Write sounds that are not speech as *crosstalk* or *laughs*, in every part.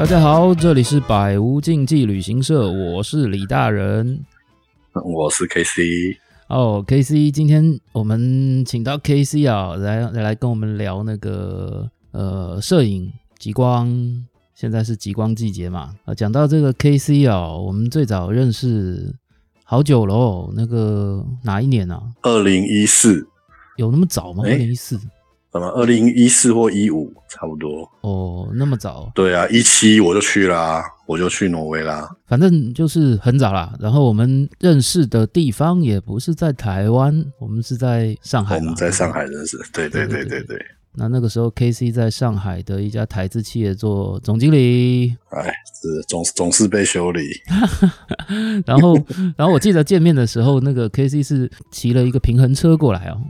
大家好，这里是百无禁忌旅行社，我是李大人。我是 KC。哦，KC，今天我们请到 KC 啊，来来跟我们聊那个呃摄影极光，现在是极光季节嘛。啊，讲到这个 KC 啊，我们最早认识好久喽，那个哪一年啊？二零一四，有那么早吗？二零一四。什么？二零一四或一五，差不多哦，那么早？对啊，一七我就去啦，我就去挪威啦。反正就是很早啦。然后我们认识的地方也不是在台湾，我们是在上海。我们在上海认识。对对对对对。那那个时候，K C 在上海的一家台资企业做总经理。哎，是总总是被修理。*laughs* 然后，然后我记得见面的时候，那个 K C 是骑了一个平衡车过来哦。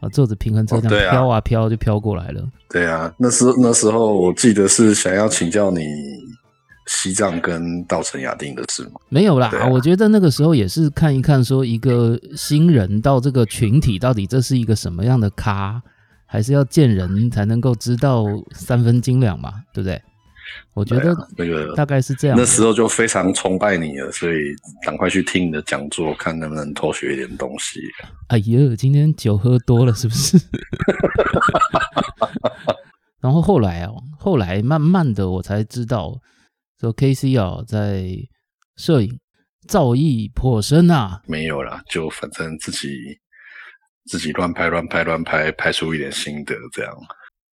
啊，坐着平衡车这样飘啊飘，就飘过来了。对啊，那时那时候我记得是想要请教你西藏跟稻城亚丁的事吗？没有啦，我觉得那个时候也是看一看，说一个新人到这个群体，到底这是一个什么样的咖，还是要见人才能够知道三分斤两嘛，对不对？我觉得那个大概是这样，那时候就非常崇拜你了，所以赶快去听你的讲座，看能不能偷学一点东西。哎呀，今天酒喝多了是不是？*laughs* 然后后来啊，后来慢慢的我才知道，说 K C 啊，在摄影造诣颇深啊。没有啦，就反正自己自己乱拍乱拍乱拍，拍出一点心得这样。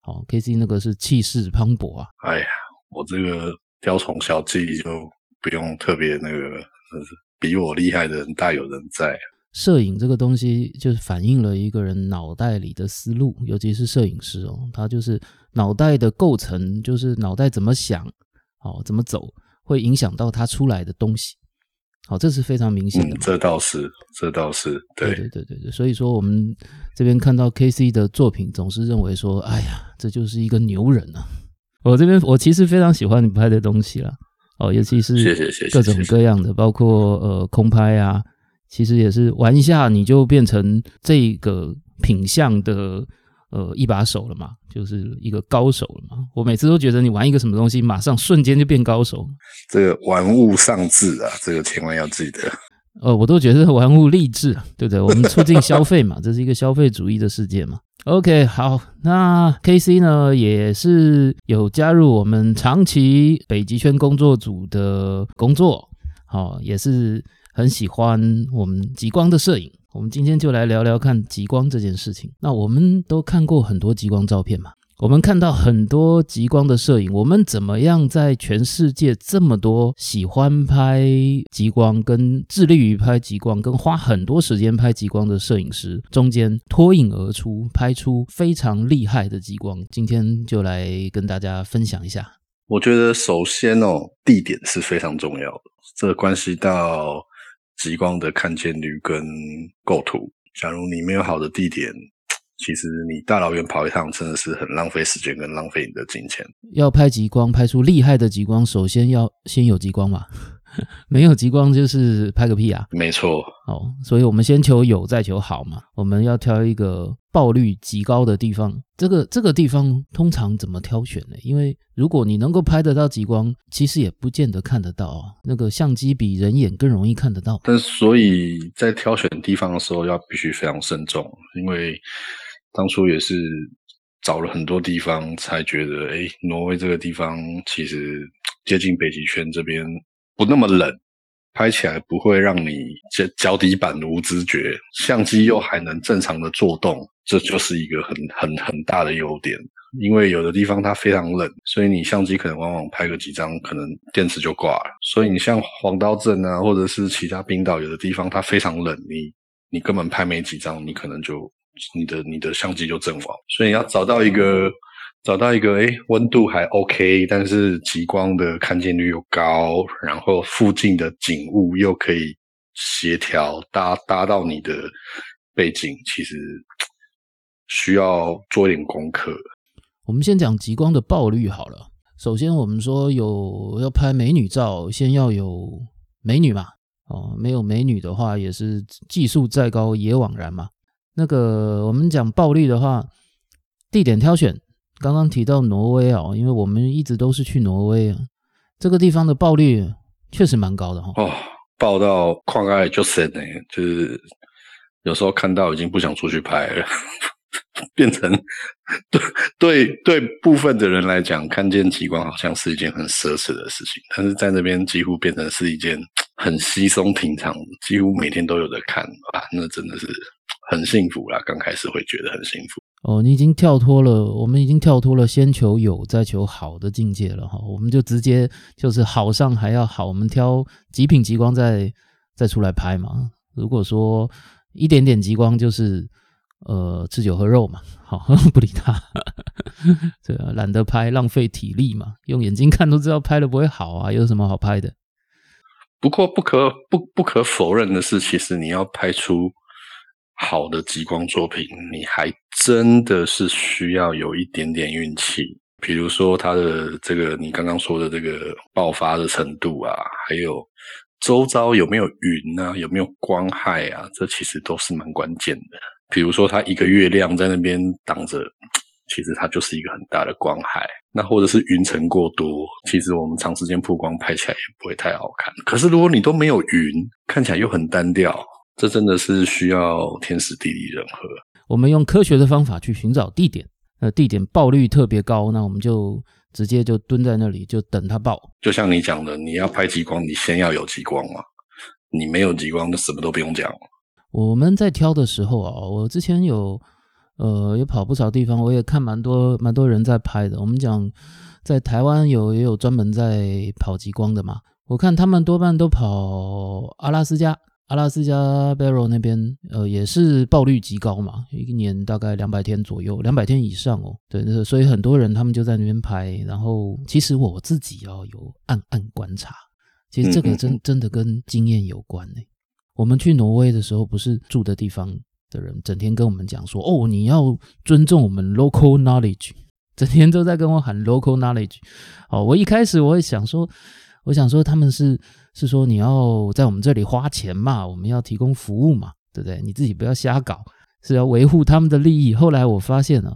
好，K C 那个是气势磅礴啊。哎呀。我这个雕虫小技就不用特别那个，比我厉害的人大有人在。摄影这个东西就是反映了一个人脑袋里的思路，尤其是摄影师哦，他就是脑袋的构成，就是脑袋怎么想，哦，怎么走，会影响到他出来的东西。好，这是非常明显的。这倒是，这倒是，对对对对对。所以说，我们这边看到 K C 的作品，总是认为说，哎呀，这就是一个牛人啊。我这边我其实非常喜欢你拍的东西了，哦，尤其是各种各样的，包括呃空拍啊，其实也是玩一下你就变成这个品相的呃一把手了嘛，就是一个高手了嘛。我每次都觉得你玩一个什么东西，马上瞬间就变高手。这个玩物丧志啊，这个千万要记得。呃，我都觉得玩物励志，对不对？我们促进消费嘛，*laughs* 这是一个消费主义的世界嘛。OK，好，那 KC 呢也是有加入我们长期北极圈工作组的工作，好，也是很喜欢我们极光的摄影。我们今天就来聊聊看极光这件事情。那我们都看过很多极光照片嘛。我们看到很多极光的摄影，我们怎么样在全世界这么多喜欢拍极光、跟致力于拍极光、跟花很多时间拍极光的摄影师中间脱颖而出，拍出非常厉害的极光？今天就来跟大家分享一下。我觉得首先哦，地点是非常重要的，这关系到极光的看见率跟构图。假如你没有好的地点，其实你大老远跑一趟，真的是很浪费时间跟浪费你的金钱。要拍极光，拍出厉害的极光，首先要先有极光嘛。*laughs* 没有极光就是拍个屁啊！没错，哦，所以我们先求有，再求好嘛。我们要挑一个爆率极高的地方。这个这个地方通常怎么挑选呢？因为如果你能够拍得到极光，其实也不见得看得到啊。那个相机比人眼更容易看得到。但所以在挑选地方的时候，要必须非常慎重，因为当初也是找了很多地方，才觉得，哎，挪威这个地方其实接近北极圈这边。不那么冷，拍起来不会让你脚脚底板无知觉，相机又还能正常的做动，这就是一个很很很大的优点。因为有的地方它非常冷，所以你相机可能往往拍个几张，可能电池就挂了。所以你像黄刀镇啊，或者是其他冰岛，有的地方它非常冷，你你根本拍没几张，你可能就你的你的相机就阵亡。所以你要找到一个。找到一个诶温度还 OK，但是极光的看见率又高，然后附近的景物又可以协调搭搭到你的背景，其实需要做一点功课。我们先讲极光的爆率好了。首先，我们说有要拍美女照，先要有美女嘛。哦，没有美女的话，也是技术再高也枉然嘛。那个我们讲爆率的话，地点挑选。刚刚提到挪威啊，因为我们一直都是去挪威啊。这个地方的爆率确实蛮高的哈。哦，爆到矿爱就神呢，就是有时候看到已经不想出去拍了，*laughs* 变成 *laughs* 对对对部分的人来讲，看见极光好像是一件很奢侈的事情，但是在那边几乎变成是一件很稀松平常，几乎每天都有的看啊，那真的是很幸福啦。刚开始会觉得很幸福。哦，你已经跳脱了，我们已经跳脱了先求有再求好的境界了哈，我们就直接就是好上还要好，我们挑极品极光再再出来拍嘛。如果说一点点极光就是呃吃酒喝肉嘛，好 *laughs* 不理他，对啊，懒得拍，浪费体力嘛，用眼睛看都知道拍的不会好啊，有什么好拍的？不过不可不不可否认的是，其实你要拍出。好的极光作品，你还真的是需要有一点点运气。比如说它的这个你刚刚说的这个爆发的程度啊，还有周遭有没有云啊，有没有光害啊，这其实都是蛮关键的。比如说它一个月亮在那边挡着，其实它就是一个很大的光害。那或者是云层过多，其实我们长时间曝光拍起来也不会太好看。可是如果你都没有云，看起来又很单调。这真的是需要天时地利人和。我们用科学的方法去寻找地点，呃，地点爆率特别高，那我们就直接就蹲在那里，就等它爆。就像你讲的，你要拍极光，你先要有极光嘛。你没有极光，那什么都不用讲。我们在挑的时候啊，我之前有呃也跑不少地方，我也看蛮多蛮多人在拍的。我们讲在台湾有也有专门在跑极光的嘛，我看他们多半都跑阿拉斯加。阿拉斯加 Barrow 那边，呃，也是爆率极高嘛，一年大概两百天左右，两百天以上哦。对，所以很多人他们就在那边拍。然后，其实我自己要有暗暗观察，其实这个真真的跟经验有关呢。我们去挪威的时候，不是住的地方的人整天跟我们讲说，哦，你要尊重我们 local knowledge，整天都在跟我喊 local knowledge。哦，我一开始我会想说，我想说他们是。是说你要在我们这里花钱嘛？我们要提供服务嘛，对不对？你自己不要瞎搞，是要维护他们的利益。后来我发现了，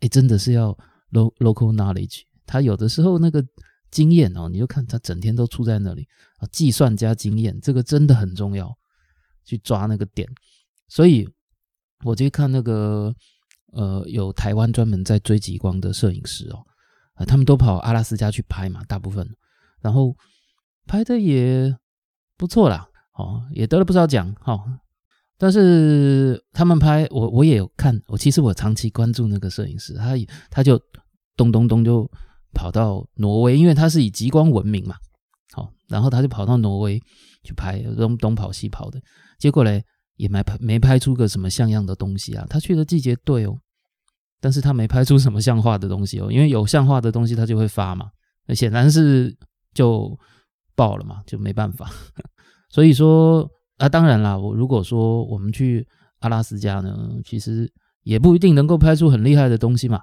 哎，真的是要 local knowledge。他有的时候那个经验哦，你就看他整天都处在那里啊，计算加经验，这个真的很重要，去抓那个点。所以我就看那个呃，有台湾专门在追极光的摄影师哦，啊，他们都跑阿拉斯加去拍嘛，大部分，然后。拍的也不错啦，哦，也得了不少奖，哈。但是他们拍我我也有看，我其实我长期关注那个摄影师，他他就咚咚咚就跑到挪威，因为他是以极光闻名嘛，好，然后他就跑到挪威去拍，东东跑西跑的，结果嘞也没拍没拍出个什么像样的东西啊。他去的季节对哦，但是他没拍出什么像话的东西哦，因为有像话的东西他就会发嘛，那显然是就。爆了嘛，就没办法。*laughs* 所以说啊，当然啦，我如果说我们去阿拉斯加呢，其实也不一定能够拍出很厉害的东西嘛。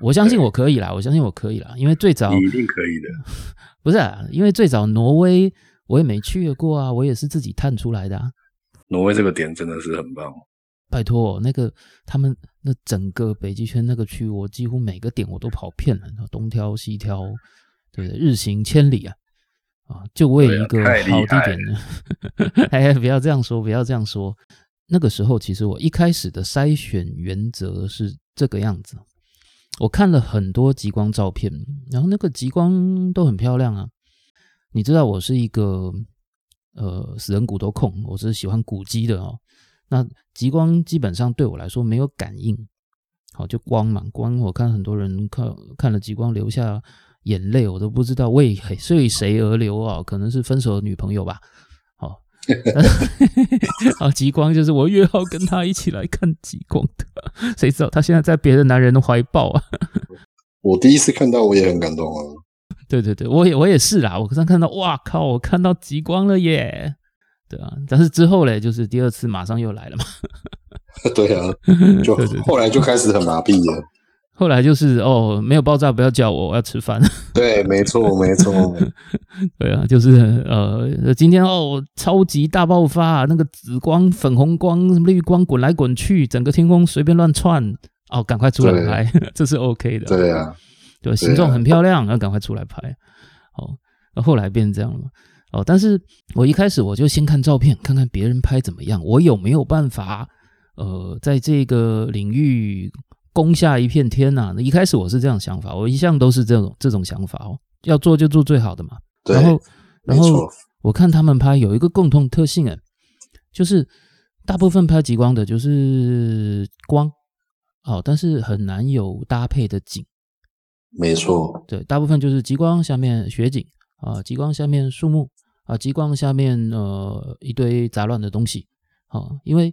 我相信我可以啦，我相信我可以啦，因为最早一定可以的。*laughs* 不是，啊，因为最早挪威我也没去过啊，我也是自己探出来的。啊。挪威这个点真的是很棒。拜托，那个他们那整个北极圈那个区，我几乎每个点我都跑遍了，东挑西挑，对不对？日行千里啊。啊，就为一个好地点呢？*laughs* 哎，不要这样说，不要这样说。那个时候，其实我一开始的筛选原则是这个样子。我看了很多极光照片，然后那个极光都很漂亮啊。你知道，我是一个呃死人骨头控，我是喜欢古迹的哦。那极光基本上对我来说没有感应，好就光嘛，光。我看很多人看看了极光留下。眼泪我都不知道为为谁而流啊，可能是分手的女朋友吧。好，*laughs* 好极光就是我约好跟他一起来看极光的，谁知道他现在在别的男人的怀抱啊？*laughs* 我第一次看到我也很感动啊。对对对，我也我也是啦。我刚刚看到，哇靠，我看到极光了耶！对啊，但是之后嘞，就是第二次马上又来了嘛。*laughs* 对啊，就后来就开始很麻痹了。后来就是哦，没有爆炸不要叫我，我要吃饭。*laughs* 对，没错，没错。*laughs* 对啊，就是呃，今天哦，超级大爆发，那个紫光、粉红光、绿光滚来滚去，整个天空随便乱窜，哦，赶快出来拍，*laughs* 这是 OK 的。对啊，对，形状很漂亮，要赶快出来拍。哦，那后来变成这样了嘛？哦，但是我一开始我就先看照片，看看别人拍怎么样，我有没有办法，呃，在这个领域攻下一片天呐？那一开始我是这样想法，我一向都是这种这种想法哦，要做就做最好的嘛。然后，然后我看他们拍有一个共同特性哎，就是大部分拍极光的就是光，哦，但是很难有搭配的景。没错，对，大部分就是极光下面雪景啊，极光下面树木。啊，极光下面呃一堆杂乱的东西，好，因为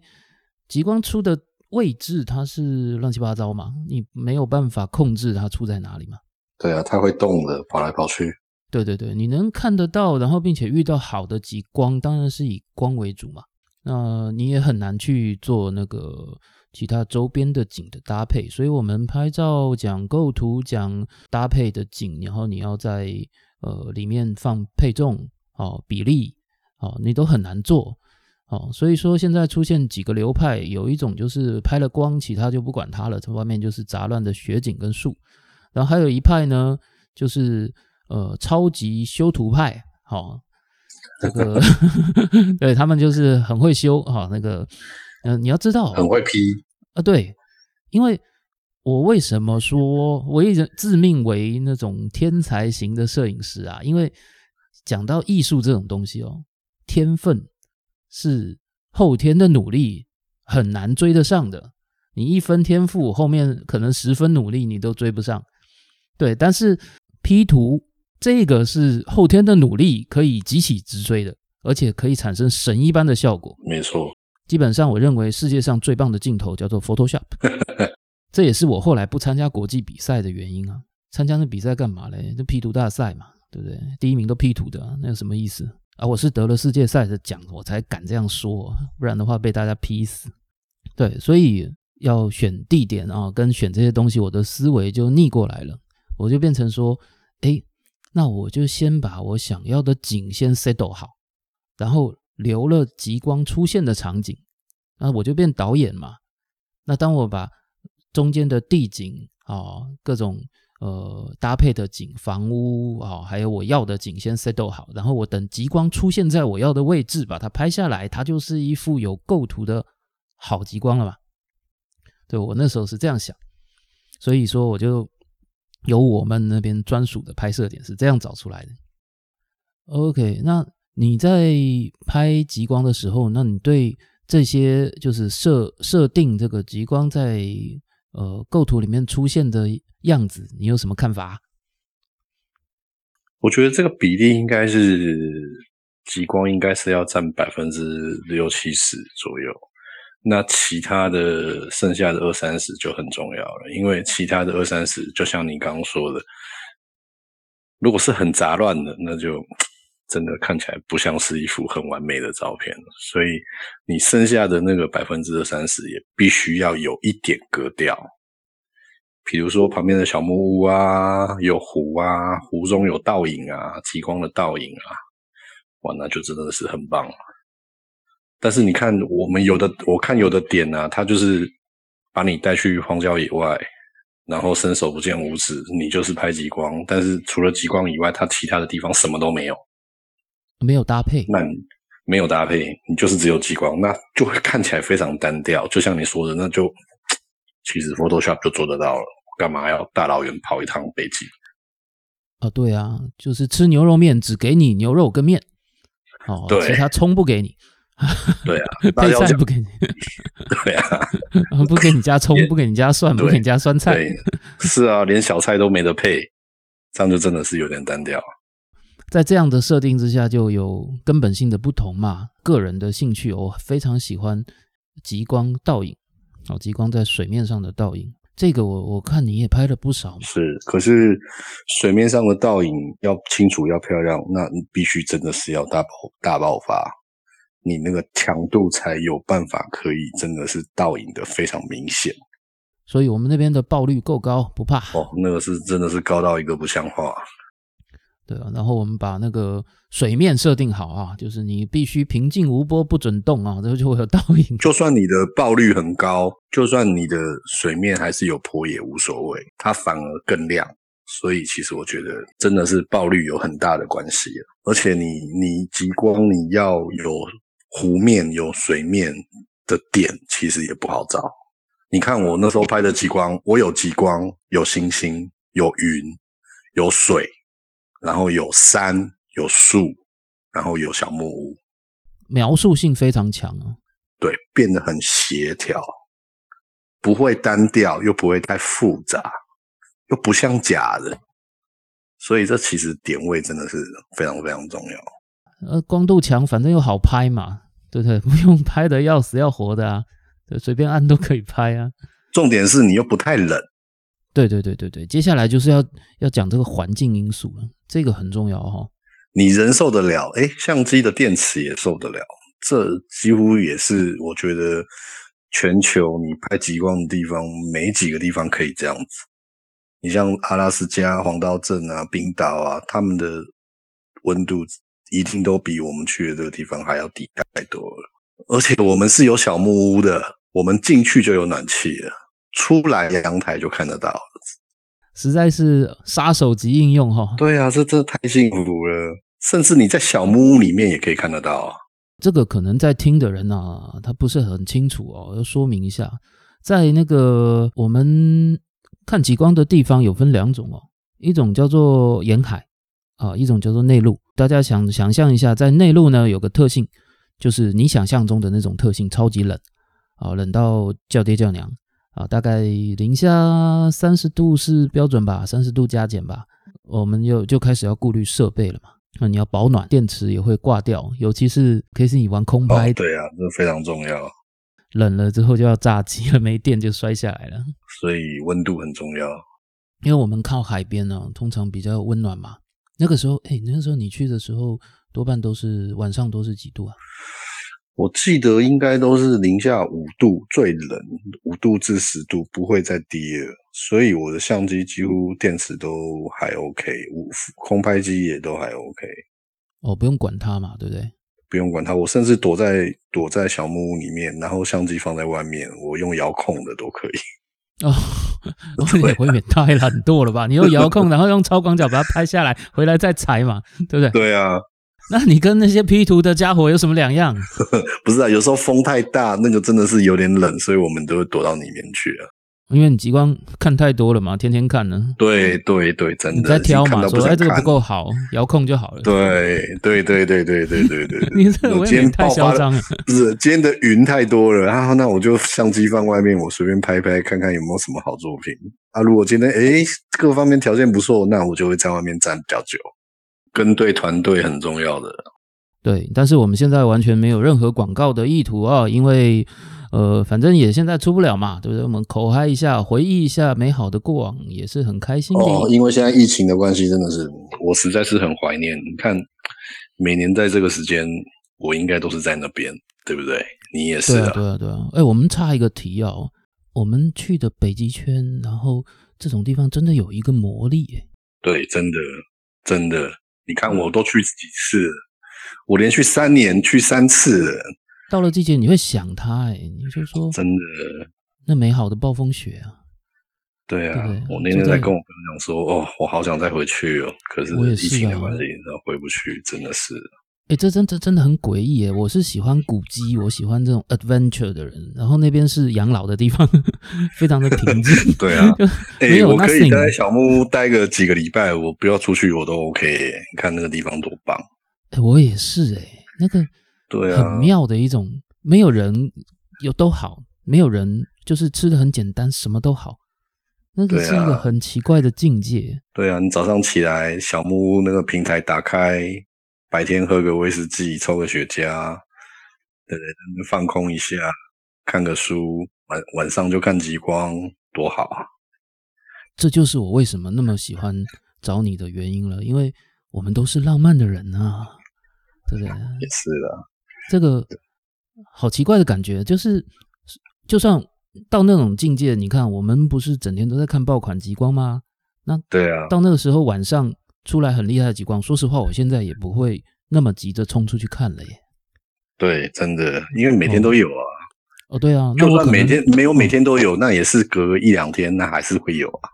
极光出的位置它是乱七八糟嘛，你没有办法控制它出在哪里嘛。对啊，它会动的，跑来跑去。对对对，你能看得到，然后并且遇到好的极光，当然是以光为主嘛。那你也很难去做那个其他周边的景的搭配，所以我们拍照讲构图讲搭配的景，然后你要在呃里面放配重。哦，比例哦，你都很难做哦，所以说现在出现几个流派，有一种就是拍了光，其他就不管它了，这外面就是杂乱的雪景跟树，然后还有一派呢，就是呃超级修图派，好，这个 *laughs* 对他们就是很会修哈，那个嗯，你要知道很会 P 啊，对，因为我为什么说我一直自命为那种天才型的摄影师啊？因为讲到艺术这种东西哦，天分是后天的努力很难追得上的。你一分天赋，后面可能十分努力你都追不上。对，但是 P 图这个是后天的努力可以急起直追的，而且可以产生神一般的效果。没错，基本上我认为世界上最棒的镜头叫做 Photoshop，*laughs* 这也是我后来不参加国际比赛的原因啊。参加那比赛干嘛嘞？就 P 图大赛嘛。对不对？第一名都 P 图的，那有什么意思啊？我是得了世界赛的奖，我才敢这样说，不然的话被大家批死。对，所以要选地点啊，跟选这些东西，我的思维就逆过来了，我就变成说，哎，那我就先把我想要的景先 settle 好，然后留了极光出现的场景，那我就变导演嘛。那当我把中间的地景啊，各种。呃，搭配的景、房屋啊，还有我要的景，先 set 好，然后我等极光出现在我要的位置，把它拍下来，它就是一幅有构图的好极光了吧？对我那时候是这样想，所以说我就有我们那边专属的拍摄点是这样找出来的。OK，那你在拍极光的时候，那你对这些就是设设定这个极光在呃构图里面出现的？样子，你有什么看法？我觉得这个比例应该是极光应该是要占百分之六七十左右，那其他的剩下的二三十就很重要了，因为其他的二三十，就像你刚刚说的，如果是很杂乱的，那就真的看起来不像是一幅很完美的照片所以你剩下的那个百分之二三十，也必须要有一点格调。比如说旁边的小木屋啊，有湖啊，湖中有倒影啊，极光的倒影啊，哇，那就真的是很棒。但是你看，我们有的，我看有的点呢，它就是把你带去荒郊野外，然后伸手不见五指，你就是拍极光，但是除了极光以外，它其他的地方什么都没有，没有搭配，那没有搭配，你就是只有激光，那就会看起来非常单调。就像你说的，那就其实 Photoshop 就做得到了。干嘛要大老远跑一趟北京？啊，对啊，就是吃牛肉面只给你牛肉跟面，哦，对其他葱不给你。对啊，*laughs* 配菜不给你。*laughs* 对 *laughs* 啊，不给你加葱，不给你加蒜，不给你加酸菜。是啊，连小菜都没得配，这样就真的是有点单调。在这样的设定之下，就有根本性的不同嘛。个人的兴趣，我非常喜欢极光倒影，哦，极光在水面上的倒影。这个我我看你也拍了不少，是，可是水面上的倒影要清楚要漂亮，那你必须真的是要大爆大爆发，你那个强度才有办法可以真的是倒影的非常明显。所以我们那边的爆率够高，不怕。哦，那个是真的是高到一个不像话。对啊，然后我们把那个水面设定好啊，就是你必须平静无波，不准动啊，这就会有倒影。就算你的爆率很高，就算你的水面还是有波也无所谓，它反而更亮，所以其实我觉得真的是爆率有很大的关系而且你你极光你要有湖面有水面的点，其实也不好找。你看我那时候拍的极光，我有极光，有星星，有云，有水，然后有山，有树，然后有小木屋，描述性非常强啊。对，变得很协调，不会单调，又不会太复杂，又不像假的。所以这其实点位真的是非常非常重要。呃，光度强，反正又好拍嘛，对不对？*laughs* 不用拍的要死要活的啊。随便按都可以拍啊，重点是你又不太冷。对对对对对，接下来就是要要讲这个环境因素了，这个很重要哈。你人受得了，哎，相机的电池也受得了，这几乎也是我觉得全球你拍极光的地方没几个地方可以这样子。你像阿拉斯加、黄道镇啊、冰岛啊，他们的温度一定都比我们去的这个地方还要低太多了，而且我们是有小木屋的。我们进去就有暖气了，出来阳台就看得到，实在是杀手级应用哈。对啊，这这太幸福了，甚至你在小木屋里面也可以看得到。这个可能在听的人啊，他不是很清楚哦，要说明一下，在那个我们看极光的地方有分两种哦，一种叫做沿海啊，一种叫做内陆。大家想想象一下，在内陆呢有个特性，就是你想象中的那种特性，超级冷。啊，冷到叫爹叫娘啊！大概零下三十度是标准吧，三十度加减吧。我们又就开始要顾虑设备了嘛。那你要保暖，电池也会挂掉，尤其是可以是你玩空拍，对啊，这非常重要。冷了之后就要炸机了，没电就摔下来了。所以温度很重要，因为我们靠海边呢，通常比较温暖嘛。那个时候，哎，那个时候你去的时候，多半都是晚上都是几度啊？我记得应该都是零下五度最冷，五度至十度不会再低了，所以我的相机几乎电池都还 OK，五空拍机也都还 OK。哦，不用管它嘛，对不对？不用管它，我甚至躲在躲在小木屋里面，然后相机放在外面，我用遥控的都可以。*laughs* 哦，你未免太懒惰了吧？你用遥控，然后用超广角把它拍下来，回来再裁嘛，对不对？对啊。*laughs* 那你跟那些 P 图的家伙有什么两样？*laughs* 不是啊，有时候风太大，那个真的是有点冷，所以我们都会躲到里面去啊。因为你极光看太多了嘛，天天看呢。对对对，真的。你在挑嘛？说哎，这个不够好，遥控就好了。对对对对对对对对。你这我今天太嚣张了。不是，今天的云太多了啊，那我就相机放外面，我随便拍拍，看看有没有什么好作品啊。如果今天哎各方面条件不错，那我就会在外面站比较久。跟对团队很重要的，对，但是我们现在完全没有任何广告的意图啊，因为呃，反正也现在出不了嘛，对不对？我们口嗨一下，回忆一下美好的过往，也是很开心的。哦，因为现在疫情的关系，真的是我实在是很怀念。你看，每年在这个时间，我应该都是在那边，对不对？你也是啊，对啊，对啊。哎，我们差一个题哦，我们去的北极圈，然后这种地方真的有一个魔力，哎，对，真的，真的。你看，我都去几次，我连续三年去三次。到了季节，你会想他，哎，你就说真的，那美好的暴风雪啊，对啊，我那天在跟我朋友讲说，哦，我好想再回去哦，可是疫情的关系，回不去，真的是。哎，这真这真的很诡异哎！我是喜欢古迹，我喜欢这种 adventure 的人。然后那边是养老的地方，非常的平静。*laughs* 对啊，*laughs* 哎，我可以在小木屋待个几个礼拜，我不要出去我都 OK。你看那个地方多棒！哎，我也是哎，那个对啊，很妙的一种，没有人有都好，没有人就是吃的很简单，什么都好。那个是一个很奇怪的境界。对啊，你早上起来，小木屋那个平台打开。白天喝个威士忌，抽个雪茄，对对，放空一下，看个书，晚晚上就看极光，多好啊！这就是我为什么那么喜欢找你的原因了，因为我们都是浪漫的人啊，对不对？也是的，这个好奇怪的感觉，就是就算到那种境界，你看我们不是整天都在看爆款极光吗？那对啊，到那个时候晚上。出来很厉害的极光，说实话，我现在也不会那么急着冲出去看了耶。对，真的，因为每天都有啊。哦，对啊，就算每天没有每天都有，那也是隔一两天，那还是会有啊。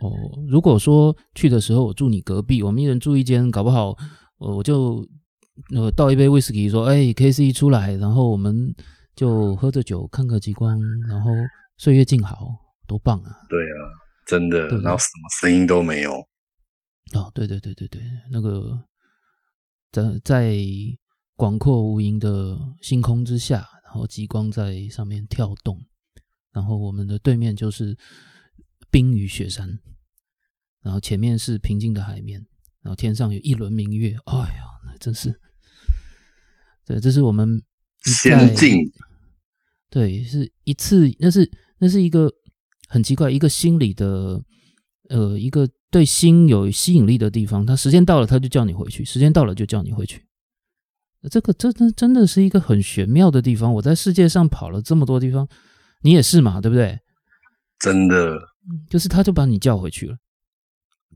哦，如果说去的时候我住你隔壁，我们一人住一间，搞不好我我就呃倒一杯威士忌，说哎 K C 出来，然后我们就喝着酒看个极光，然后岁月静好，多棒啊！对啊，真的，然后什么声音都没有，哦，对对对对对，那个在在广阔无垠的星空之下，然后极光在上面跳动，然后我们的对面就是冰与雪山，然后前面是平静的海面，然后天上有一轮明月，哎呀，那真是，对，这是我们仙境。对，是一次，那是那是一个很奇怪，一个心理的，呃，一个对心有吸引力的地方。他时间到了，他就叫你回去；时间到了，就叫你回去。这个真的真的是一个很玄妙的地方。我在世界上跑了这么多地方，你也是嘛，对不对？真的，就是他就把你叫回去了。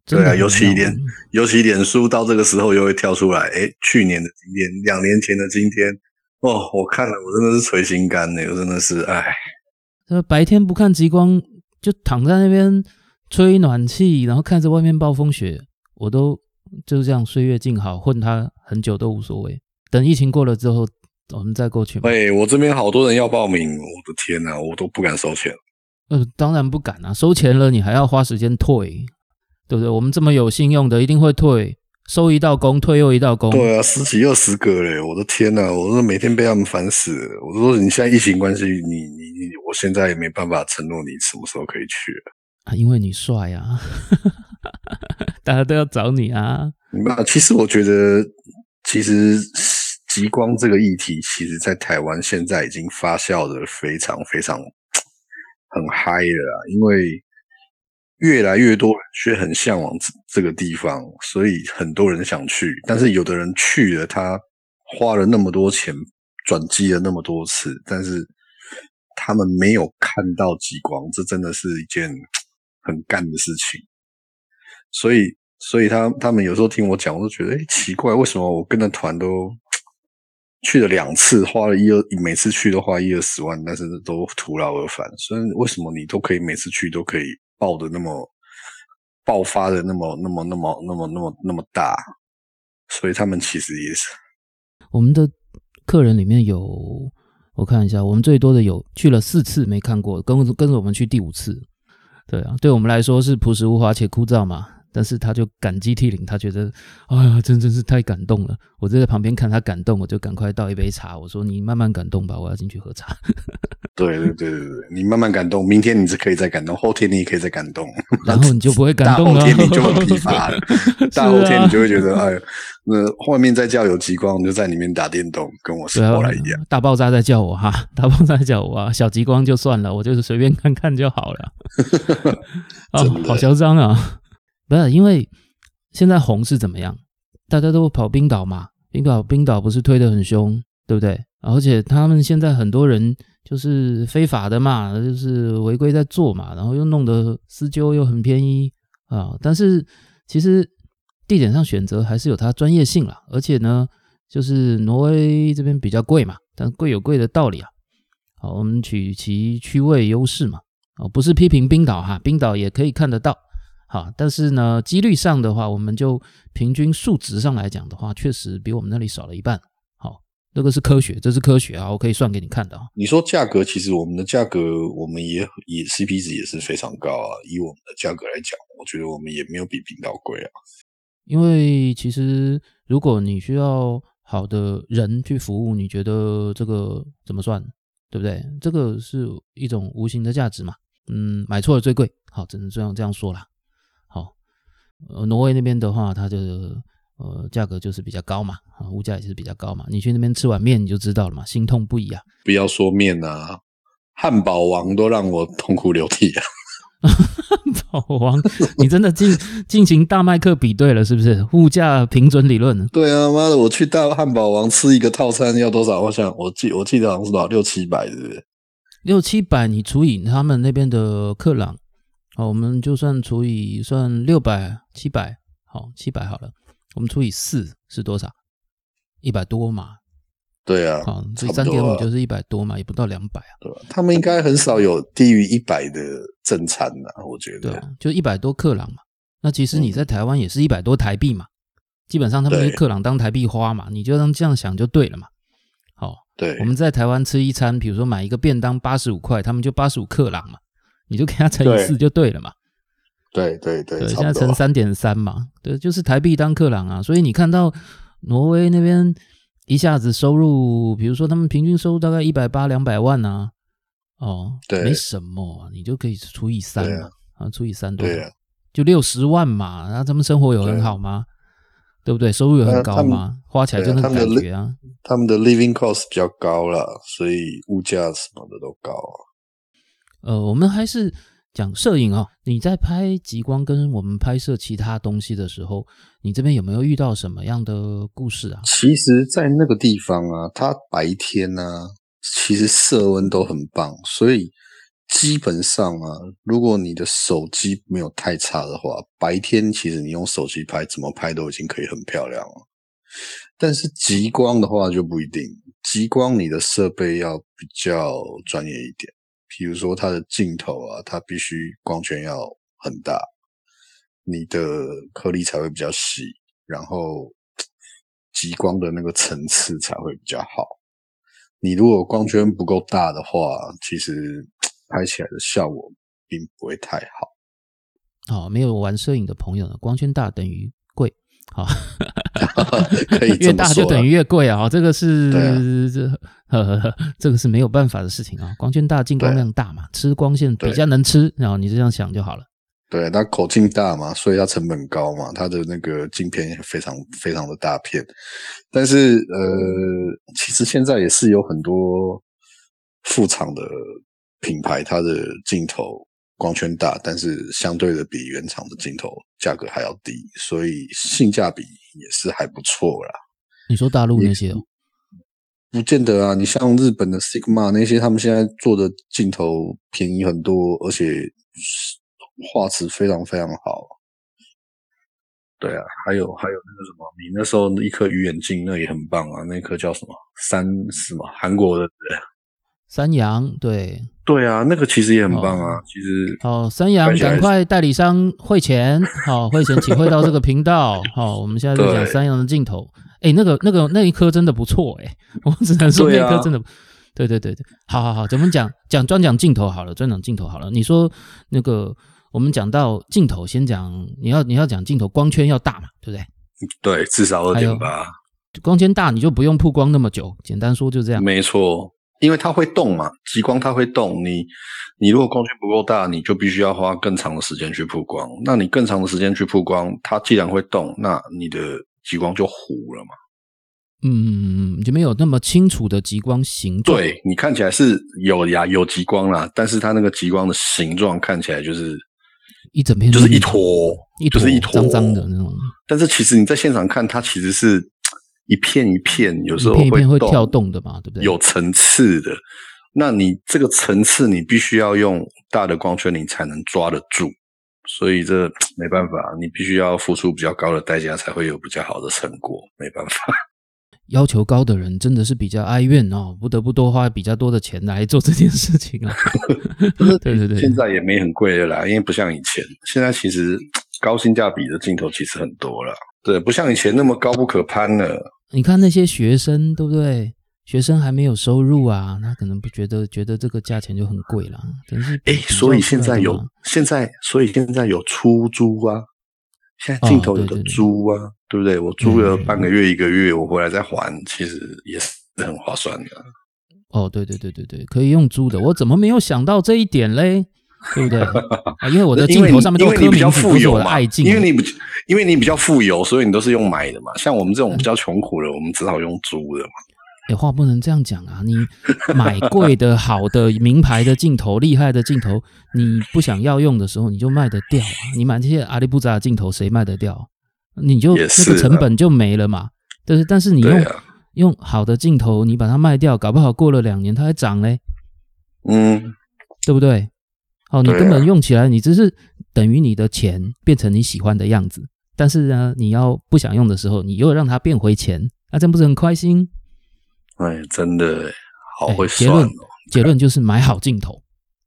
对啊，尤其脸，尤其脸书到这个时候又会跳出来，哎，去年的今天，两年前的今天，哦，我看了，我真的是垂心肝呢，我真的是，哎，呃，白天不看极光，就躺在那边吹暖气，然后看着外面暴风雪，我都就这样岁月静好，混它很久都无所谓。等疫情过了之后，我们再过去嘛。哎，我这边好多人要报名，我的天呐，我都不敢收钱。呃，当然不敢啊，收钱了你还要花时间退，对不对？我们这么有信用的，一定会退，收一道工，退又一道工。对啊，十几二十个嘞，我的天呐，我都每天被他们烦死了。我说你现在疫情关系，你你你，我现在也没办法承诺你什么时候可以去了。啊，因为你帅啊，*laughs* 大家都要找你啊。那其实我觉得，其实极光这个议题，其实在台湾现在已经发酵的非常非常很嗨了，因为越来越多人却很向往这这个地方，所以很多人想去。但是有的人去了，他花了那么多钱，转机了那么多次，但是他们没有看到极光，这真的是一件很干的事情。所以，所以他他们有时候听我讲，我都觉得，哎，奇怪，为什么我跟的团都去了两次，花了一二，每次去都花一二十万，但是都徒劳而返。所以，为什么你都可以每次去都可以爆的那么爆发的那么那么那么那么那么那么大？所以他们其实也是我们的客人里面有，我看一下，我们最多的有去了四次没看过，跟跟着我们去第五次。对啊，对我们来说是朴实无华且枯燥嘛，但是他就感激涕零，他觉得哎呀，真真是太感动了。我就在旁边看他感动，我就赶快倒一杯茶，我说你慢慢感动吧，我要进去喝茶。对对对对对，你慢慢感动，明天你是可以再感动，后天你也可以再感动，然后你就不会感动了大后，天你就很疲乏了，大后天你就会觉得，哎，那外面在叫有极光，就在里面打电动，跟我是对啊后来一样。，大爆炸在叫我哈，大爆炸在叫我啊，小极光就算了，我就是随便看看就好了。啊，好嚣张啊！不是因为现在红是怎么样？大家都跑冰岛嘛，冰岛冰岛不是推得很凶，对不对？而且他们现在很多人就是非法的嘛，就是违规在做嘛，然后又弄得私纠又很便宜啊。但是其实地点上选择还是有它专业性啦，而且呢，就是挪威这边比较贵嘛，但贵有贵的道理啊。好，我们取其区位优势嘛。哦，不是批评冰岛哈，冰岛也可以看得到。好，但是呢，几率上的话，我们就平均数值上来讲的话，确实比我们那里少了一半。好，这个是科学，这是科学啊，我可以算给你看的啊。你说价格，其实我们的价格，我们也也 CP 值也是非常高啊。以我们的价格来讲，我觉得我们也没有比频道贵啊。因为其实如果你需要好的人去服务，你觉得这个怎么算，对不对？这个是一种无形的价值嘛。嗯，买错了最贵，好，只能这样这样说啦。好，呃，挪威那边的话，它的呃价格就是比较高嘛，啊，物价也是比较高嘛。你去那边吃碗面你就知道了嘛，心痛不已啊。不要说面啊，汉堡王都让我痛哭流涕啊。*laughs* 汉堡王，你真的进进行大麦克比对了是不是？物价平准理论，对啊，妈的，我去大汉堡王吃一个套餐要多少？我想我记我记得好像是多少六七百，是不是？六七百，你除以他们那边的克朗，好，我们就算除以算六百七百，好七百好了，我们除以四是多少？一百多嘛，对啊，好，这三点五就是一百多嘛，也不到两百啊。对吧？他们应该很少有低于一百的正餐呐，我觉得。对啊，就一百多克朗嘛。那其实你在台湾也是一百多台币嘛，基本上他们对那克朗当台币花嘛，你就当这样想就对了嘛。好，对我，们在台湾吃一餐，比如说买一个便当八十五块，他们就八十五克朗嘛，你就给它乘以对四就对了嘛。对对对，现在。乘三点三嘛，对，就是台币当克朗啊。所以你看到挪威那边一下子收入，比如说他们平均收入大概一百八两百万啊，哦，对没什么啊，你就可以除以三嘛，啊，除以三多少对啊，就六十万嘛，然后他们生活有很好吗？对不对？收入有很高吗？花起来就那感觉啊。他们的 living cost 比较高了，所以物价什么的都高啊。呃，我们还是讲摄影啊、你在拍极光跟我们拍摄其他东西的时候，你这边有没有遇到什么样的故事啊？其实，在那个地方啊，它白天呢、其实色温都很棒，所以基本上啊，如果你的手机没有太差的话，白天其实你用手机拍，怎么拍都已经可以很漂亮了。但是极光的话就不一定，极光你的设备要比较专业一点，比如说它的镜头啊，它必须光圈要很大，你的颗粒才会比较细，然后极光的那个层次才会比较好。你如果光圈不够大的话，其实拍起来的效果并不会太好。哦，没有玩摄影的朋友呢，光圈大等于贵，好，*laughs* *laughs* 可以这越么说啦大就等于越贵啊，这个是呵呵呵，这个是没有办法的事情啊。光圈大，进光量大嘛，吃光线比较能吃，然后你就这样想就好了。对，它口径大嘛，所以它成本高嘛，它的那个镜片也非常非常的大片。但是呃，其实现在也是有很多副厂的品牌，它的镜头光圈大，但是相对的比原厂的镜头价格还要低，所以性价比也是还不错啦。你说大陆那些哦，不见得啊，你像日本的 Sigma 那些，他们现在做的镜头便宜很多，而且画质非常非常好。对啊，还有还有那个什么，你那时候一颗鱼眼镜那也很棒啊，那颗叫什么三什么韩国的？三洋对，对啊，那个其实也很棒啊。其实好，三洋拍起来赶快代理商汇钱，*laughs* 好，汇钱请汇到这个频道，好，我们现在在讲三阳的镜头，哎，那个那个那一颗真的不错，哎，*laughs* 我只能说那一颗真的，对对对对，好好好，咱们讲？讲专讲镜头好了，专讲镜头好了，你说那个我们讲到镜头，先讲你要你要讲镜头光圈要大嘛，对不对？对，至少二点八，光圈大你就不用曝光那么久，简单说就这样。没错。因为它会动嘛，极光它会动，你你如果光圈不够大，你就必须要花更长的时间去曝光。那你更长的时间去曝光，它既然会动，那你的极光就糊了嘛。嗯嗯嗯，就没有那么清楚的极光形状。对你看起来是有呀有极光啦，但是它那个极光的形状看起来就是一整片就是一坨，一就是一坨脏脏的那种，但是其实你在现场看，它其实是一片一片，有时候一片一片会跳动的嘛，对不对？有层次的。那你这个层次，你必须要用大的光圈，你才能抓得住。所以这没办法，你必须要付出比较高的代价，才会有比较好的成果。没办法，*laughs* 要求高的人真的是比较哀怨哦，不得不多花比较多的钱来做这件事情啊。*laughs* *laughs* 对对对，现在也没很贵的啦，因为不像以前，现在其实高性价比的镜头其实很多了。对，不像以前那么高不可攀了。你看那些学生，对不对？学生还没有收入啊，他可能不觉得觉得这个价钱就很贵啦。真是比哎，比所以现在有现在，所以现在有出租啊。现在镜头有的哦对对对租啊，对不对？我租了嗯半个月、一个月，我回来再还，其实也是很划算的。哦，对对对对对，可以用租的，我怎么没有想到这一点嘞？对不对？*laughs* 啊，因为我的镜头上面都刻因为你比较名字，都是我的富有嘛，爱镜，因为你比因为你比较富有，所以你都是用买的嘛。像我们这种比较穷苦的，我们只好用租的嘛。哎，话不能这样讲啊！你买贵的、好的、名牌的镜头、厉害的镜头，你不想要用的时候，你就卖得掉啊！你买这些阿里布扎的镜头，谁卖得掉？你就那个成本就没了嘛。但是，但是你用、啊，用好的镜头，你把它卖掉，搞不好过了两年它还涨嘞，嗯，对不对？哦，你根本用起来，你只是等于你的钱变成你喜欢的样子，但是呢，你要不想用的时候，你又让它变回钱，那、这样不是很开心？哎，真的好哎会结论算哦。结论就是买好镜头。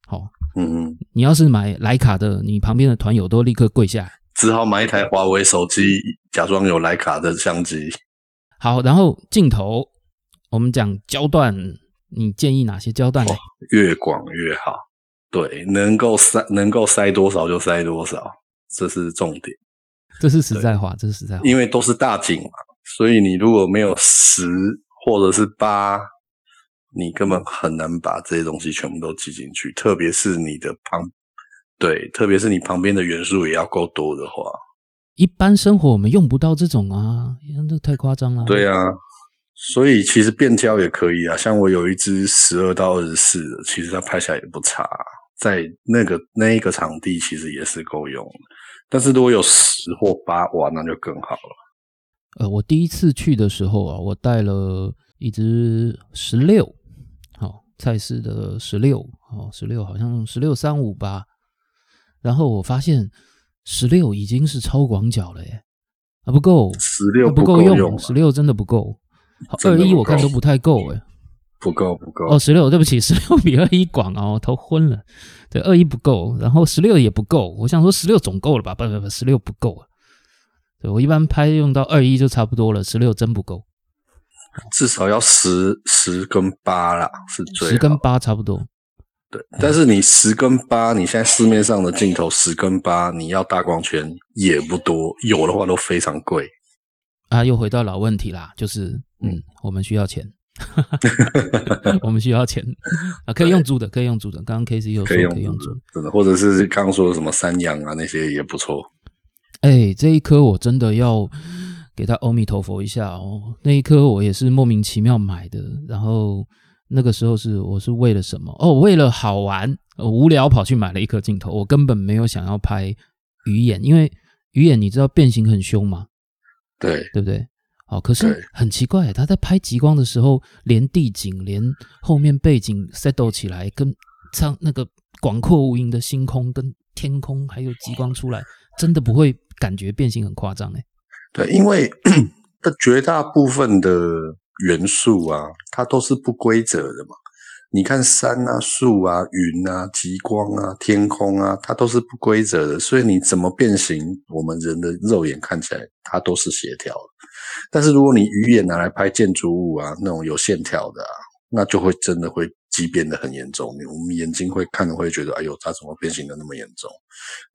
好，嗯，你要是买徕卡的，你旁边的团友都立刻跪下来。只好买一台华为手机，假装有徕卡的相机。好，然后镜头，我们讲焦段，你建议哪些焦段呢？越广越好。对，能够塞能够塞多少就塞多少，这是重点。这是实在话，这是实在话。因为都是大景嘛，所以你如果没有十或者是八，你根本很难把这些东西全部都记进去。特别是你的旁，对，特别是你旁边的元素也要够多的话，一般生活我们用不到这种啊，这太夸张了。对啊。所以其实变焦也可以啊，像我有一支十二到二十四的，其实它拍起来也不差，在那个那一个场地其实也是够用的。但是如果有十或八，哇，那就更好了。呃，我第一次去的时候啊，我带了一只十六，好，蔡司的十六，哦，十六好像十六三五吧，然后我发现十六已经是超广角了耶，啊不够，十六不够用，啊十六真的不够，二一我看都不太够哎。不够不够哦，十六，对不起，*laughs* 十六比二一广哦，头昏了。对，二一不够，然后十六也不够。我想说十六总够了吧？不不不，十六不够啊。对我一般拍用到二一就差不多了，十六真不够，至少要十十跟八啦，是最十跟好八差不多。对。但是你十跟八，你现在市面上的镜头十跟八，你要大光圈也不多，有的话都非常贵。啊，又回到老问题啦，就是嗯，我们需要钱，*laughs* 我们需要钱 *laughs* 啊，可以用租的，可以用租的。刚刚 K C 又说可以用租的。真的，或者是刚刚说的什么三阳啊那些也不错。哎，这一颗我真的要给他阿弥陀佛一下哦。那一颗我也是莫名其妙买的，然后那个时候是我是为了什么？哦，为了好玩，呃无聊跑去买了一颗镜头，我根本没有想要拍鱼眼，因为鱼眼你知道变形很凶嘛，对，对不对？好，可是很奇怪，他在拍极光的时候，连地景、连后面背景 settle 起来，跟唱那个广阔无垠的星空、跟天空，还有极光出来，真的不会感觉变形很夸张哎。对，因为 *clears throat* 的绝大部分的元素啊，它都是不规则的嘛。你看山啊、树啊、云啊、极光啊、天空啊，它都是不规则的，所以你怎么变形，我们人的肉眼看起来它都是协调的。但是如果你鱼眼拿来拍建筑物啊，那种有线条的啊，那就会真的会畸变的很严重。我们眼睛会看的会觉得，哎呦，它怎么变形的那么严重？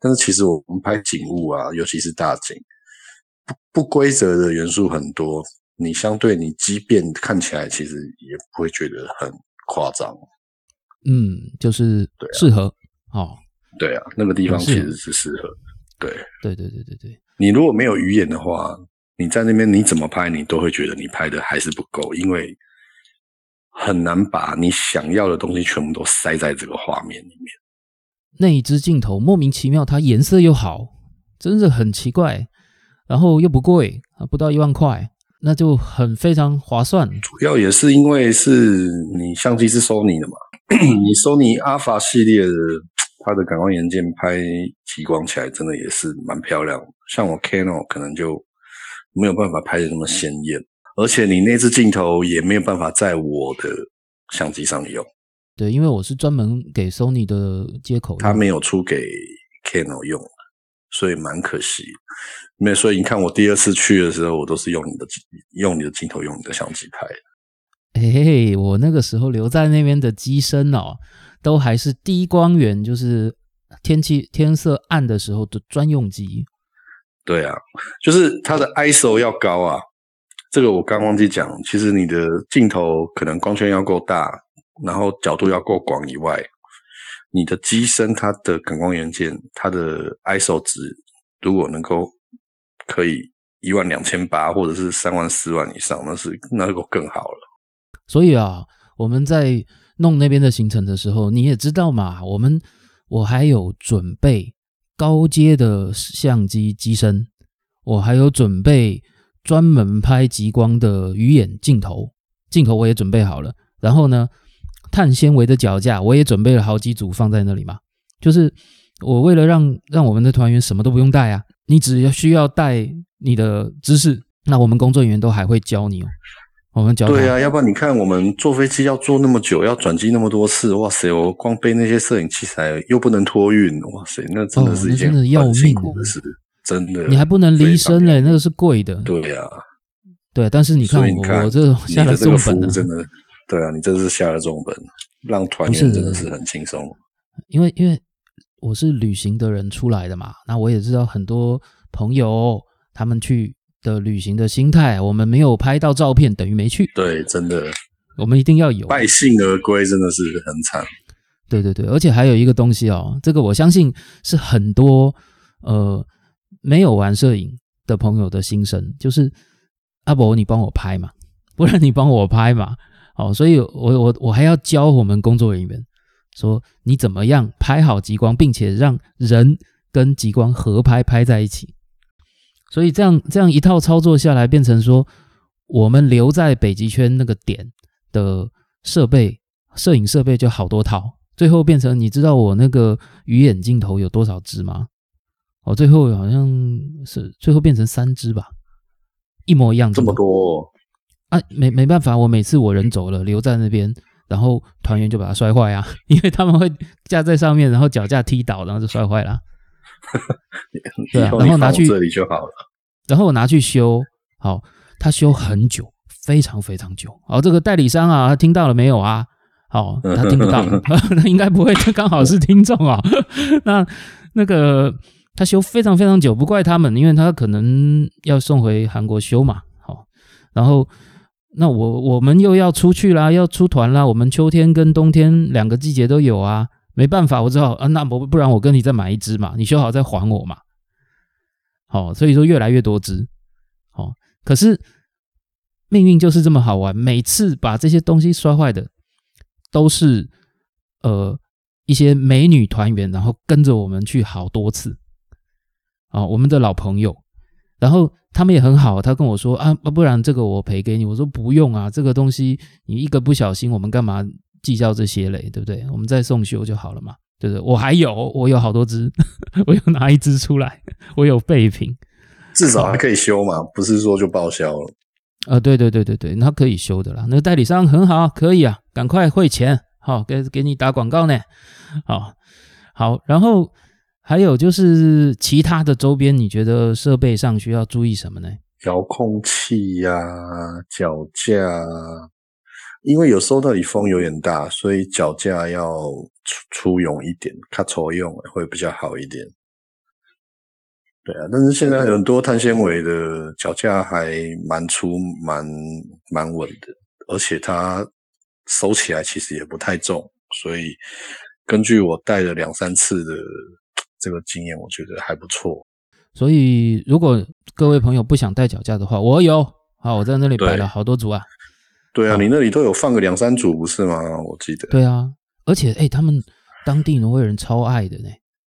但是其实我们拍景物啊，尤其是大景，不不规则的元素很多，你相对你畸变看起来其实也不会觉得很夸张。嗯，就是对啊适合哦。对啊，那个地方是其实是适合。对对对对对对，你如果没有鱼眼的话，你在那边你怎么拍，你都会觉得你拍的还是不够，因为很难把你想要的东西全部都塞在这个画面里面。那一支镜头莫名其妙，它颜色又好，真的很奇怪，然后又不贵啊，不到一万块，那就很非常划算。主要也是因为是你相机是 Sony 的嘛，你 Sony Alpha 系列的它的感光元件拍极光起来真的也是蛮漂亮的。像我 Canon 可能就没有办法拍的那么鲜艳，而且你那支镜头也没有办法在我的相机上用，对，因为我是专门给 Sony 的接口，它没有出给 Canon 用，所以蛮可惜。没有，所以你看我第二次去的时候，我都是用你的用你的镜头，用你的相机拍的。嘿嘿嘿，我那个时候留在那边的机身哦，都还是低光源，就是天气天色暗的时候的专用机。对啊，就是它的 ISO 要高啊。这个我刚忘记讲，其实你的镜头可能光圈要够大，然后角度要够广以外，你的机身它的感光元件它的 ISO 值如果能够可以一万两千八或者是三万四万以上，那是那就更好了。所以啊，我们在弄那边的行程的时候，你也知道嘛，我们我还有准备高阶的相机机身，我还有准备专门拍极光的鱼眼镜头，镜头我也准备好了。然后呢，碳纤维的脚架我也准备了好几组放在那里嘛。就是我为了让让我们的团员什么都不用带啊，你只要需要带你的知识，那我们工作人员都还会教你哦。我们对啊，要不然你看我们坐飞机要坐那么久，要转机那么多次，哇塞！我光背那些摄影器材又不能托运，哇塞，那真的哦是一件那真的要命的苦的事，真的。你还不能离身嘞，那个是贵的。对啊，对，但是你看我，这下了重本真的，对啊，你这是下了重本，让团员真的是很轻松。因为因为我是旅行的人出来的嘛，那我也知道很多朋友他们去的旅行的心态，我们没有拍到照片等于没去，对，真的我们一定要有。败兴而归，真的是很惨。对对对，而且还有一个东西哦，这个我相信是很多呃没有玩摄影的朋友的心声，就是阿伯你帮我拍嘛，不然你帮我拍嘛。哦，*laughs* 所以我我我还要教我们工作人员说你怎么样拍好极光，并且让人跟极光合拍拍在一起。所以这样这样一套操作下来，变成说我们留在北极圈那个点的设备，摄影设备就好多套，最后变成你知道我那个鱼眼镜头有多少只吗？哦，最后好像是最后变成三只吧，一模一样这么多哦，啊，没没办法，我每次我人走了，留在那边，然后团员就把它摔坏啊，因为他们会架在上面，然后脚架踢倒，然后就摔坏了。*laughs* 对然后拿去这里就好了。然后我拿去修，好，他修很久，非常非常久。好，这个代理商啊，他听到了没有啊？好，他听不到，*laughs* 那应该不会，他刚好是听众啊。*laughs* 那那个他修非常非常久，不怪他们，因为他可能要送回韩国修嘛。好，然后那我我们又要出去啦，要出团啦，我们秋天跟冬天两个季节都有啊，没办法，我只好啊，那不不然我跟你再买一支嘛，你修好再还我嘛。好，所以说越来越多只，好，可是命运就是这么好玩，每次把这些东西摔坏的都是呃一些美女团员，然后跟着我们去好多次，啊，我们的老朋友，然后他们也很好，他跟我说啊，不然这个我赔给你，我说不用啊，这个东西你一个不小心，我们干嘛计较这些嘞，对不对？我们再送修就好了嘛。对不对？我还有，我有好多只，*laughs* 我有拿一只出来，我有备品。至少还可以修嘛，不是说就报销了。啊、对对对对对，那可以修的啦。那个代理商很好，可以啊，赶快汇钱，好、给给你打广告呢。好，好，然后还有就是其他的周边，你觉得设备上需要注意什么呢？遥控器呀、脚架啊，因为有时候那里风有点大，所以脚架要粗粗勇一点，它抽用会比较好一点。对啊，但是现在很多碳纤维的脚架还蛮粗、蛮蛮稳的，而且它收起来其实也不太重，所以根据我带了两三次的这个经验，我觉得还不错。所以如果各位朋友不想带脚架的话，我有，好，我在那里摆了好多组啊。对啊，哦你那里都有放个两三组不是吗？我记得。对啊，而且哎，他们当地挪威人超爱的呢。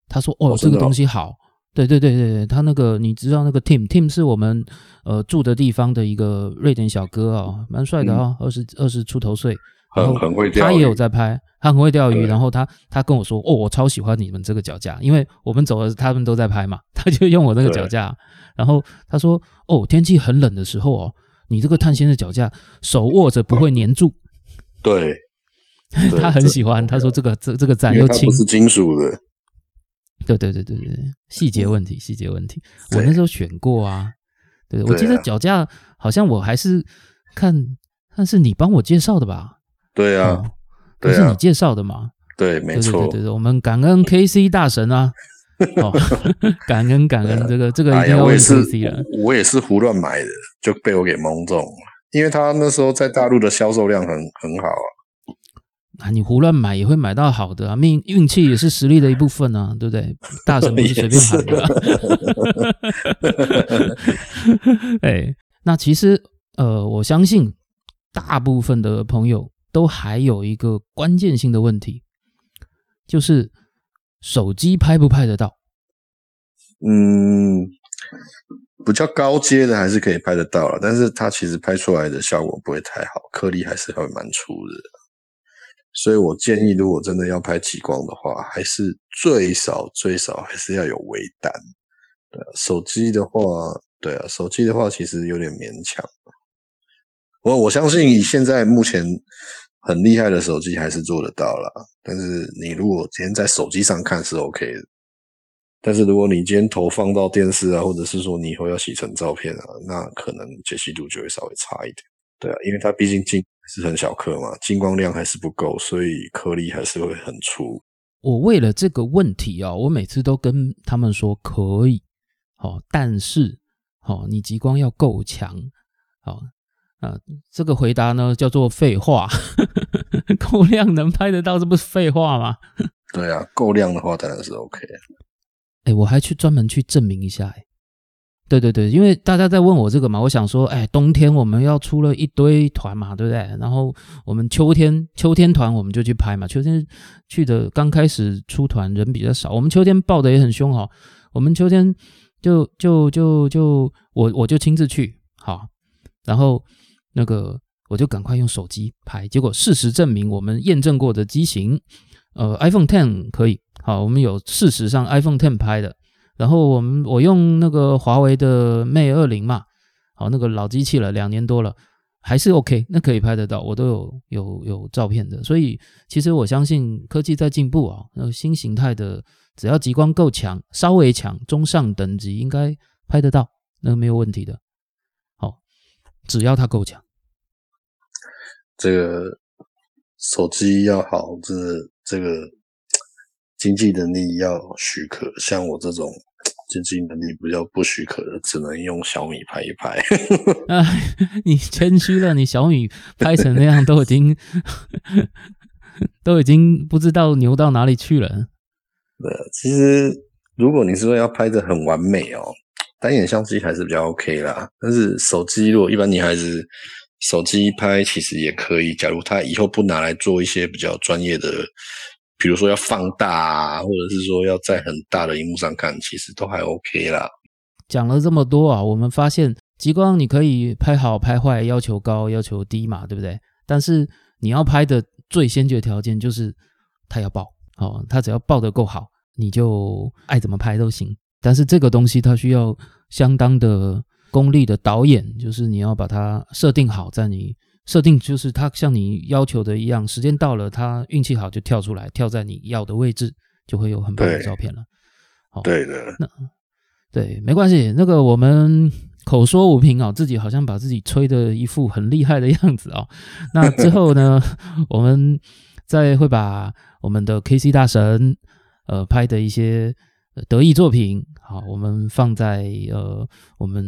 他说：“哦，这个东西好。对对对对对，他那个你知道那个 Tim Tim 是我们呃住的地方的一个瑞典小哥啊、蛮帅的啊、二十二十出头岁，很很会钓鱼他也有在拍，他很会钓鱼。然后他他跟我说：哦，我超喜欢你们这个脚架，因为我们走了，他们都在拍嘛，*laughs* 他就用我那个对脚架。然后他说：哦，天气很冷的时候哦，你这个碳纤的脚架手握着不会粘住。”对，*laughs* 对他很喜欢，他说这个这这个展又轻。不，是金属的。对对对对对，对。细节问题，*laughs* 细节问题，我那时候选过啊，对，我记得脚架好像我还是看看是你帮我介绍的吧，对啊，哦，对啊。是你介绍的嘛，对，没错对。对对，我们感恩 KC 大神啊，哦，*laughs* 感恩感恩，这个这个一哎呀，定要问我也是我也是胡乱买的，就被我给蒙中了。因为他那时候在大陆的销售量很很好啊。啊，你胡乱买也会买到好的啊，命运气也是实力的一部分啊，对不对？大神不是随便喊的、啊。*laughs* *laughs* 哎，那其实呃，我相信大部分的朋友都还有一个关键性的问题，就是手机拍不拍得到？嗯，比较高阶的还是可以拍得到了，但是它其实拍出来的效果不会太好，颗粒还是会蛮粗的。所以我建议，如果真的要拍极光的话，还是最少最少还是要有微单。对啊，手机的话，对啊，手机的话其实有点勉强。我我相信以现在目前很厉害的手机还是做得到啦。但是你如果今天在手机上看是 OK 的，但是如果你今天投放到电视啊，或者是说你以后要洗成照片啊，那可能解析度就会稍微差一点。对啊，因为它毕竟晶是很小颗嘛，晶光量还是不够，所以颗粒还是会很粗。我为了这个问题啊，我每次都跟他们说可以，好，但是好，你极光要够强，好啊，这个回答呢叫做废话，*laughs* 够亮能拍得到，这不是废话吗？*laughs* 对啊，够亮的话当然是 OK。哎，我还去专门去证明一下，哎。对对对，因为大家在问我这个嘛，我想说，哎，冬天我们要出了一堆团嘛，对不对？然后我们秋天秋天团我们就去拍嘛，秋天去的刚开始出团人比较少，我们秋天报的也很凶哈，我们秋天就就就就我我就亲自去好，然后那个我就赶快用手机拍，结果事实证明我们验证过的机型，呃，iPhone Ten 可以好，我们有事实上 iPhone Ten 拍的。然后我们我用那个华为的 Mate 二零嘛，好那个老机器了，两年多了，还是 OK，那可以拍得到，我都有有有照片的。所以其实我相信科技在进步啊，那新形态的只要极光够强，稍微强，中上等级应该拍得到，那个没有问题的。好，只要它够强，这个手机要好，这这个经济能力要许可，像我这种。经济能力比较不许可的，只能用小米拍一拍。*laughs* 啊，你谦虚了，你小米拍成那样都已经 *laughs* 都已经不知道牛到哪里去了。对，其实如果你是说要拍的很完美哦，单眼相机还是比较 OK 啦。但是手机如果一般女孩子手机拍，其实也可以。假如他以后不拿来做一些比较专业的。比如说要放大啊，或者是说要在很大的荧幕上看，其实都还 OK 啦。讲了这么多啊，我们发现极光你可以拍好拍坏，要求高要求低嘛，对不对？但是你要拍的最先决条件就是它要爆，哦，它只要爆得够好，你就爱怎么拍都行。但是这个东西它需要相当的功力的导演，就是你要把它设定好，在你。设定就是它像你要求的一样，时间到了，它运气好就跳出来，跳在你要的位置，就会有很棒的照片了。好，对的，那对，没关系。那个我们口说无凭啊，自己好像把自己吹的一副很厉害的样子哦。*laughs* 那之后呢，我们再会把我们的 K C 大神呃拍的一些得意作品，好，我们放在呃我们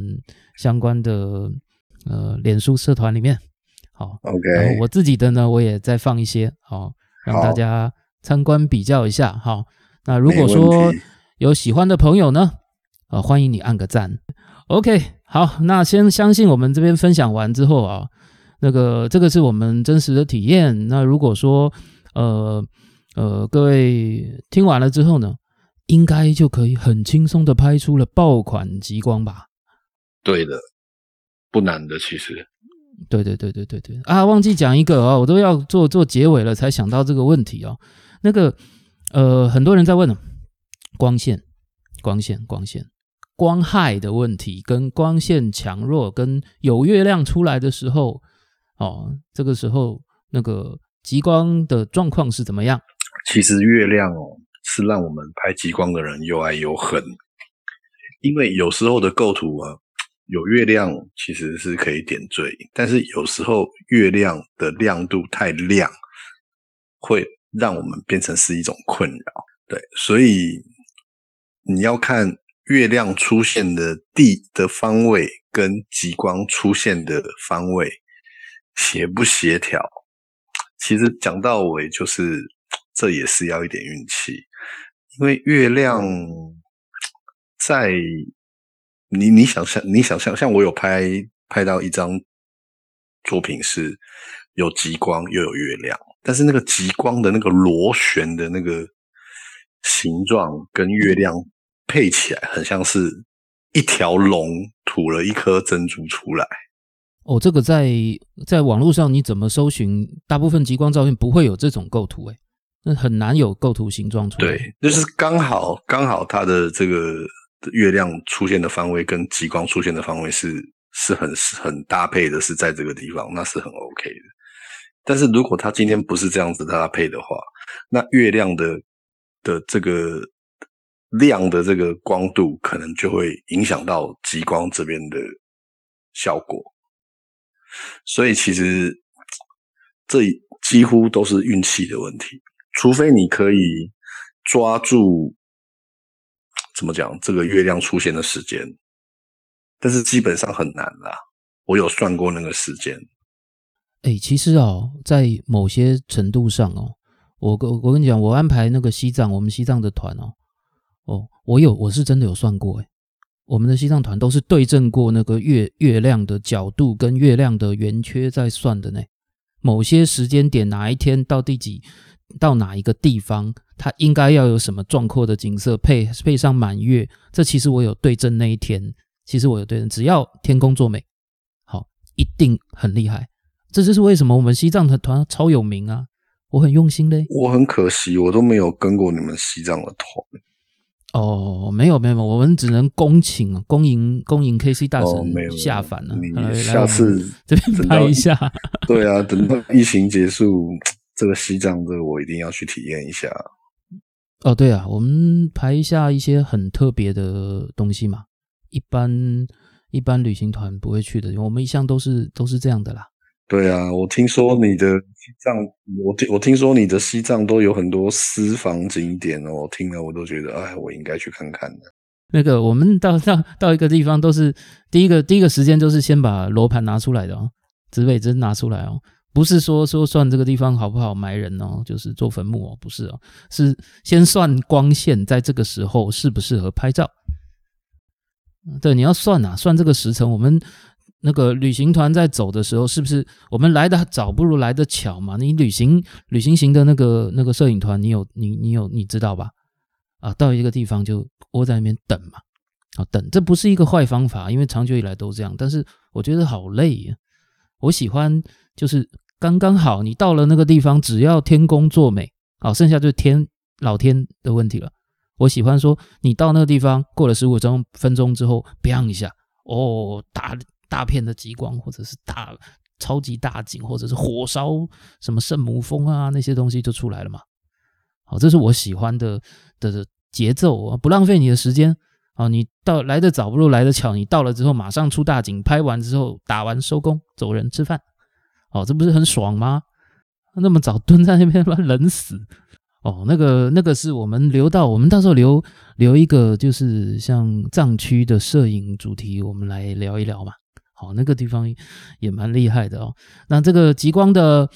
相关的呃脸书社团里面。好，OK。然后我自己的呢，我也再放一些，好，让大家参观比较一下。好，那如果说有喜欢的朋友呢，呃，欢迎你按个赞。OK，好，那先相信我们这边分享完之后啊，那个这个是我们真实的体验。那如果说呃呃各位听完了之后呢，应该就可以很轻松的拍出了爆款极光吧？对的，不难的，其实。对对对对对对啊！忘记讲一个哦，我都要做做结尾了，才想到这个问题哦。那个呃，很多人在问光线、光线、光线、光害的问题，跟光线强弱，跟有月亮出来的时候哦，这个时候那个极光的状况是怎么样？其实月亮哦，是让我们拍极光的人又爱又恨，因为有时候的构图啊。有月亮其实是可以点缀，但是有时候月亮的亮度太亮，会让我们变成是一种困扰。对，所以你要看月亮出现的地的方位跟极光出现的方位协不协调。其实讲到尾就是这也是要一点运气，因为月亮在。你你想象，你想象，像我有拍拍到一张作品，是有极光又有月亮，但是那个极光的那个螺旋的那个形状跟月亮配起来，很像是一条龙吐了一颗珍珠出来。哦，这个在在网络上你怎么搜寻？大部分极光照片不会有这种构图，诶，那很难有构图形状出来。对，就是刚好刚好它的这个。月亮出现的方位跟极光出现的方位是是很是很搭配的，是在这个地方，那是很 OK 的。但是如果它今天不是这样子搭配的话，那月亮的的这个亮的这个光度，可能就会影响到极光这边的效果。所以其实这几乎都是运气的问题，除非你可以抓住怎么讲这个月亮出现的时间，但是基本上很难啦。我有算过那个时间。哎，其实哦，在某些程度上哦，我我我跟你讲，我安排那个西藏，我们西藏的团哦，哦，我有我是真的有算过哎，我们的西藏团都是对正过那个月月亮的角度跟月亮的圆缺在算的呢。某些时间点哪一天到第几到哪一个地方，它应该要有什么壮阔的景色配配上满月，这其实我有对正那一天，其实我有对正，只要天公作美，好，一定很厉害。这就是为什么我们西藏的团超有名啊！我很用心嘞。我很可惜，我都没有跟过你们西藏的团。哦，没有没有，我们只能恭请恭迎恭迎 K C 大神下凡了。你下次这边拍一下。*laughs* 对啊，等到疫情结束，这个西藏这个我一定要去体验一下。哦，对啊，我们排一下一些很特别的东西嘛。一般一般旅行团不会去的，我们一向都是都是这样的啦。对啊，我听说你的西藏，我听我听说你的西藏都有很多私房景点哦，我听了我都觉得，哎，我应该去看看的。那个，我们到到到一个地方，都是第一个第一个时间，就是先把罗盘拿出来的哦，指北针拿出来哦，不是说说算这个地方好不好埋人哦，就是做坟墓哦，不是哦，是先算光线在这个时候适不适合拍照。对，你要算啊，算这个时辰，我们。那个旅行团在走的时候，是不是我们来的早不如来的巧嘛？你旅行旅行型的那个那个摄影团，你有你你有你知道吧？啊，到一个地方就窝在那边等嘛，啊等，这不是一个坏方法，因为长久以来都这样。但是我觉得好累呀。我喜欢就是刚刚好，你到了那个地方，只要天公作美，好，剩下就是天老天的问题了。我喜欢说，你到那个地方过了十五钟分钟之后，biang 一下，哦，大。大片的极光，或者是大超级大景，或者是火烧什么圣母峰啊，那些东西就出来了嘛。好，这是我喜欢的的节奏啊，不浪费你的时间啊。你到来的早不如来的巧，你到了之后马上出大景，拍完之后打完收工走人吃饭，哦，这不是很爽吗？那么早蹲在那边 *laughs* 妈冷死。哦，那个那个是我们留到我们到时候留留一个，就是像藏区的摄影主题，我们来聊一聊嘛。哦，那个地方也蛮厉害的哦。那这个极光的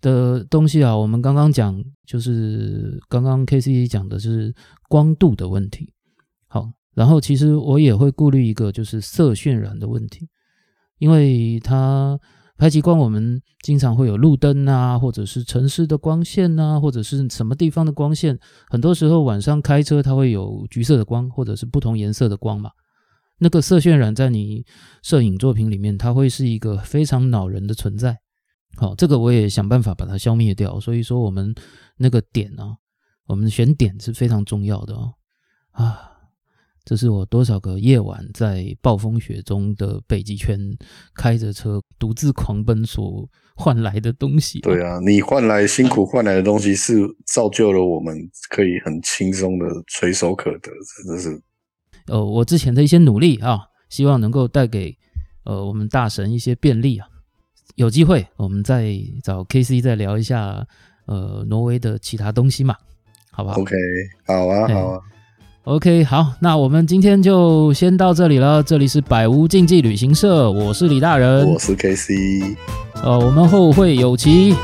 的东西啊，我们刚刚讲，就是刚刚 K C 讲的是光度的问题。好，然后其实我也会顾虑一个，就是色渲染的问题，因为它拍极光，我们经常会有路灯啊，或者是城市的光线啊，或者是什么地方的光线，很多时候晚上开车，它会有橘色的光，或者是不同颜色的光嘛。那个色渲染在你摄影作品里面，它会是一个非常恼人的存在。好，这个我也想办法把它消灭掉。所以说，我们那个点呢，我们选点是非常重要的哦。啊，这是我多少个夜晚在暴风雪中的北极圈开着车独自狂奔所换来的东西。对啊，你换来辛苦换来的东西，是造就了我们可以很轻松的垂手可得，真的是。呃，我之前的一些努力啊，希望能够带给呃我们大神一些便利啊。有机会我们再找 K C 再聊一下呃挪威的其他东西嘛，好不好？OK，好啊，好啊。OK，好，那我们今天就先到这里了。这里是百无禁忌旅行社，我是李大人，我是 K C，呃，我们后会有期。